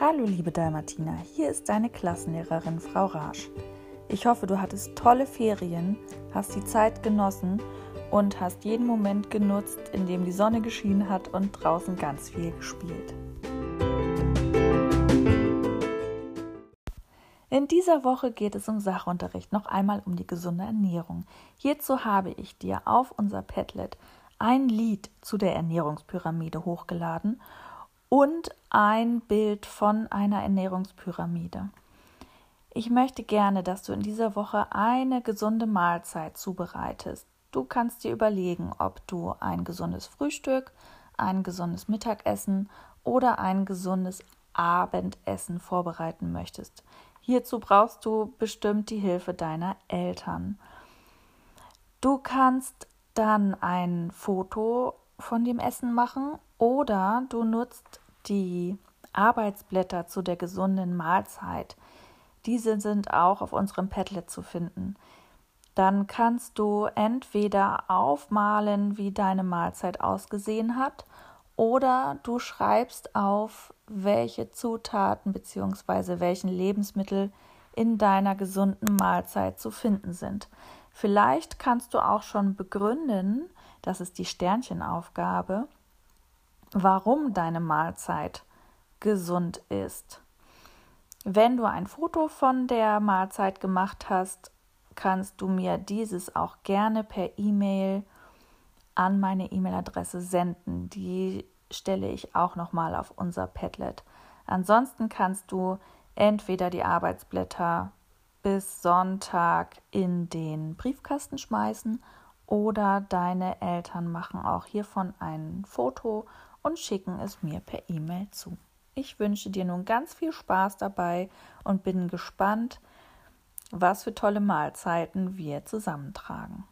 Hallo liebe Dalmatina, hier ist deine Klassenlehrerin Frau Rasch. Ich hoffe, du hattest tolle Ferien, hast die Zeit genossen und hast jeden Moment genutzt, in dem die Sonne geschienen hat und draußen ganz viel gespielt. In dieser Woche geht es um Sachunterricht, noch einmal um die gesunde Ernährung. Hierzu habe ich dir auf unser Padlet ein Lied zu der Ernährungspyramide hochgeladen und ein Bild von einer Ernährungspyramide. Ich möchte gerne, dass du in dieser Woche eine gesunde Mahlzeit zubereitest. Du kannst dir überlegen, ob du ein gesundes Frühstück, ein gesundes Mittagessen oder ein gesundes Abendessen vorbereiten möchtest. Hierzu brauchst du bestimmt die Hilfe deiner Eltern. Du kannst dann ein Foto von dem Essen machen oder du nutzt die Arbeitsblätter zu der gesunden Mahlzeit. Diese sind auch auf unserem Padlet zu finden. Dann kannst du entweder aufmalen, wie deine Mahlzeit ausgesehen hat, oder du schreibst auf, welche Zutaten bzw. welchen Lebensmittel in deiner gesunden Mahlzeit zu finden sind. Vielleicht kannst du auch schon begründen, das ist die Sternchenaufgabe, warum deine Mahlzeit gesund ist. Wenn du ein Foto von der Mahlzeit gemacht hast, kannst du mir dieses auch gerne per E-Mail an meine E-Mail-Adresse senden. Die stelle ich auch nochmal auf unser Padlet. Ansonsten kannst du entweder die Arbeitsblätter bis Sonntag in den Briefkasten schmeißen oder deine Eltern machen auch hiervon ein Foto und schicken es mir per E-Mail zu. Ich wünsche dir nun ganz viel Spaß dabei und bin gespannt, was für tolle Mahlzeiten wir zusammentragen.